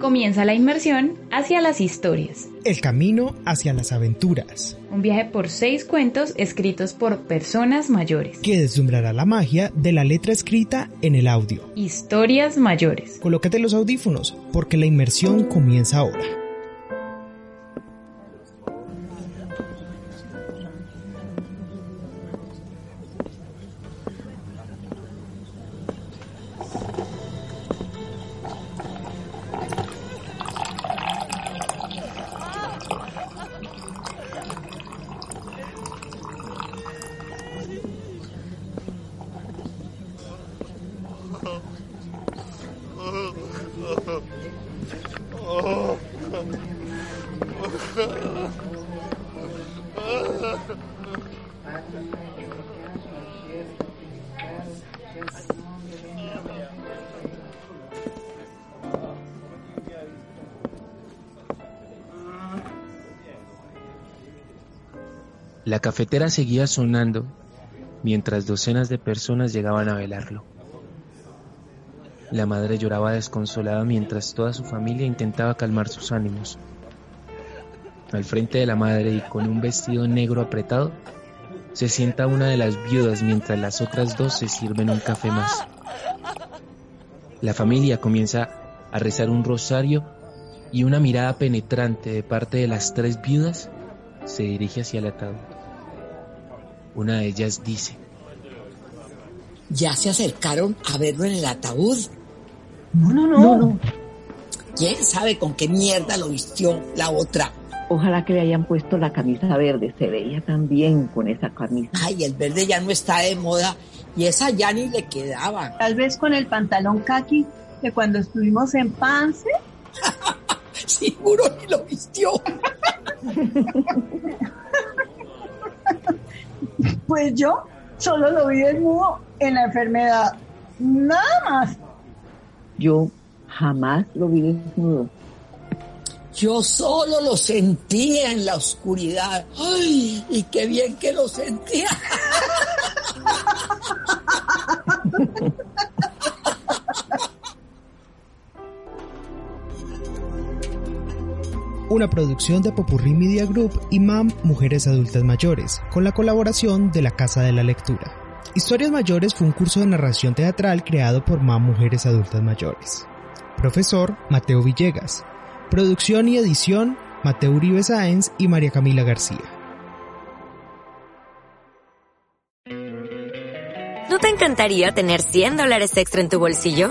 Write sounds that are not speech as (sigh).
Comienza la inmersión hacia las historias. El camino hacia las aventuras. Un viaje por seis cuentos escritos por personas mayores. Que deslumbrará la magia de la letra escrita en el audio. Historias mayores. Colócate los audífonos, porque la inmersión comienza ahora. La cafetera seguía sonando mientras docenas de personas llegaban a velarlo. La madre lloraba desconsolada mientras toda su familia intentaba calmar sus ánimos. Al frente de la madre y con un vestido negro apretado, se sienta una de las viudas mientras las otras dos se sirven un café más. La familia comienza a rezar un rosario y una mirada penetrante de parte de las tres viudas se dirige hacia el ataúd. Una de ellas dice, ¿Ya se acercaron a verlo en el ataúd? No, no, no. no, ¿Quién sabe con qué mierda lo vistió la otra? Ojalá que le hayan puesto la camisa verde, se veía tan bien con esa camisa. Ay, el verde ya no está de moda y esa ya ni le quedaba. Tal vez con el pantalón kaki de cuando estuvimos en Pance. (laughs) Seguro ni lo vistió. (laughs) pues yo solo lo vi desnudo en la enfermedad. Nada más. Yo jamás lo vi desnudo. Yo solo lo sentía en la oscuridad. ¡Ay! Y qué bien que lo sentía. (laughs) Una producción de Popurrí Media Group y MAM Mujeres Adultas Mayores, con la colaboración de la Casa de la Lectura. Historias Mayores fue un curso de narración teatral creado por MAM Mujeres Adultas Mayores. Profesor Mateo Villegas. Producción y edición Mateo Uribe Sáenz y María Camila García. ¿No te encantaría tener 100 dólares extra en tu bolsillo?